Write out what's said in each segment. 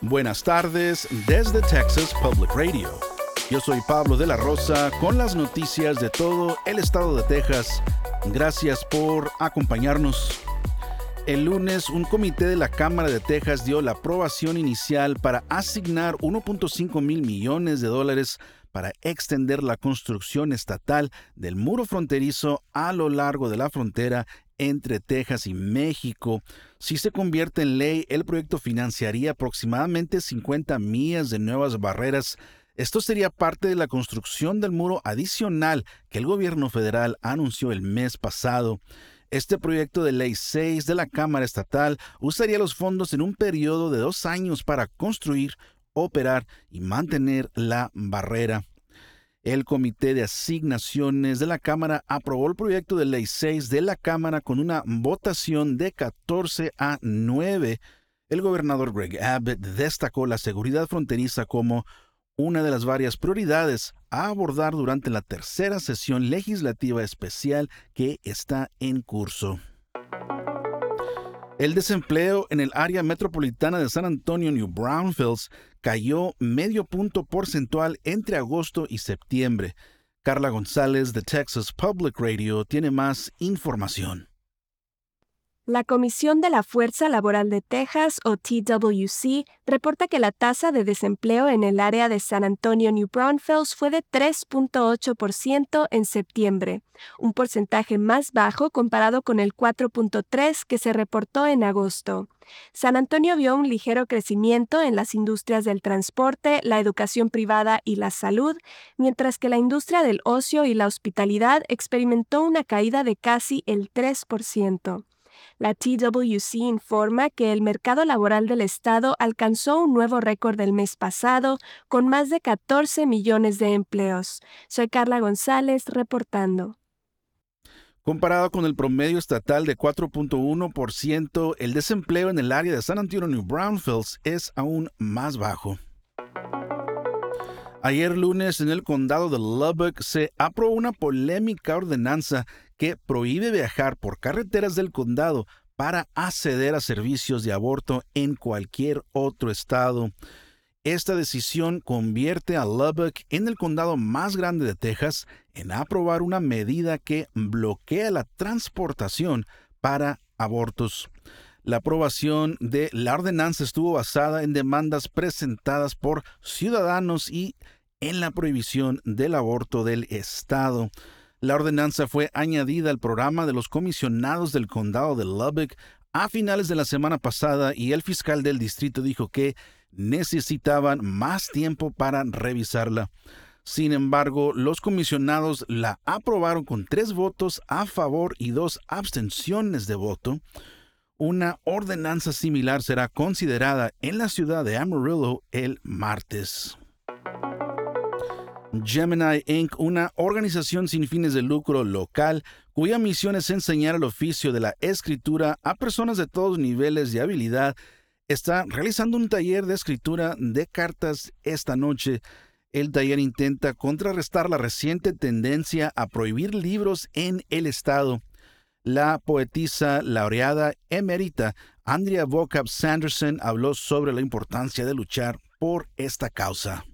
Buenas tardes desde Texas Public Radio. Yo soy Pablo de la Rosa con las noticias de todo el estado de Texas. Gracias por acompañarnos. El lunes, un comité de la Cámara de Texas dio la aprobación inicial para asignar 1.5 mil millones de dólares para extender la construcción estatal del muro fronterizo a lo largo de la frontera entre Texas y México. Si se convierte en ley, el proyecto financiaría aproximadamente 50 millas de nuevas barreras. Esto sería parte de la construcción del muro adicional que el gobierno federal anunció el mes pasado. Este proyecto de ley 6 de la Cámara Estatal usaría los fondos en un periodo de dos años para construir, operar y mantener la barrera. El Comité de Asignaciones de la Cámara aprobó el proyecto de ley 6 de la Cámara con una votación de 14 a 9. El gobernador Greg Abbott destacó la seguridad fronteriza como una de las varias prioridades a abordar durante la tercera sesión legislativa especial que está en curso. El desempleo en el área metropolitana de San Antonio, New Braunfels, cayó medio punto porcentual entre agosto y septiembre. Carla González de Texas Public Radio tiene más información. La Comisión de la Fuerza Laboral de Texas, o TWC, reporta que la tasa de desempleo en el área de San Antonio New Braunfels fue de 3.8% en septiembre, un porcentaje más bajo comparado con el 4.3% que se reportó en agosto. San Antonio vio un ligero crecimiento en las industrias del transporte, la educación privada y la salud, mientras que la industria del ocio y la hospitalidad experimentó una caída de casi el 3%. La TWC informa que el mercado laboral del Estado alcanzó un nuevo récord el mes pasado, con más de 14 millones de empleos. Soy Carla González reportando. Comparado con el promedio estatal de 4.1%, el desempleo en el área de San Antonio New Braunfels es aún más bajo. Ayer lunes en el condado de Lubbock se aprobó una polémica ordenanza que prohíbe viajar por carreteras del condado para acceder a servicios de aborto en cualquier otro estado. Esta decisión convierte a Lubbock en el condado más grande de Texas en aprobar una medida que bloquea la transportación para abortos. La aprobación de la ordenanza estuvo basada en demandas presentadas por ciudadanos y en la prohibición del aborto del Estado. La ordenanza fue añadida al programa de los comisionados del condado de Lubbock a finales de la semana pasada y el fiscal del distrito dijo que necesitaban más tiempo para revisarla. Sin embargo, los comisionados la aprobaron con tres votos a favor y dos abstenciones de voto. Una ordenanza similar será considerada en la ciudad de Amarillo el martes. Gemini Inc., una organización sin fines de lucro local cuya misión es enseñar el oficio de la escritura a personas de todos niveles de habilidad, está realizando un taller de escritura de cartas esta noche. El taller intenta contrarrestar la reciente tendencia a prohibir libros en el Estado. La poetisa laureada emérita Andrea Vocab Sanderson habló sobre la importancia de luchar por esta causa.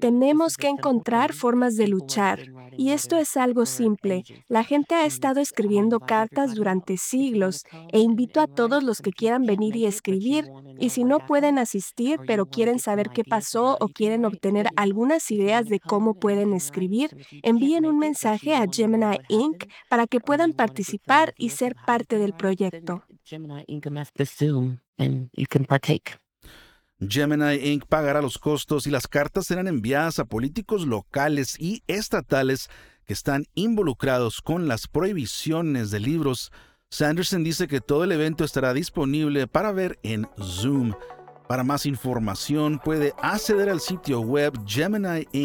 Tenemos que encontrar formas de luchar, y esto es algo simple. La gente ha estado escribiendo cartas durante siglos, e invito a todos los que quieran venir y escribir, y si no pueden asistir, pero quieren saber qué pasó o quieren obtener algunas ideas de cómo pueden escribir, envíen un mensaje a Gemini Inc. para que puedan participar y ser parte del proyecto. Gemini Inc. pagará los costos y las cartas serán enviadas a políticos locales y estatales que están involucrados con las prohibiciones de libros. Sanderson dice que todo el evento estará disponible para ver en Zoom. Para más información puede acceder al sitio web geminiinc.org.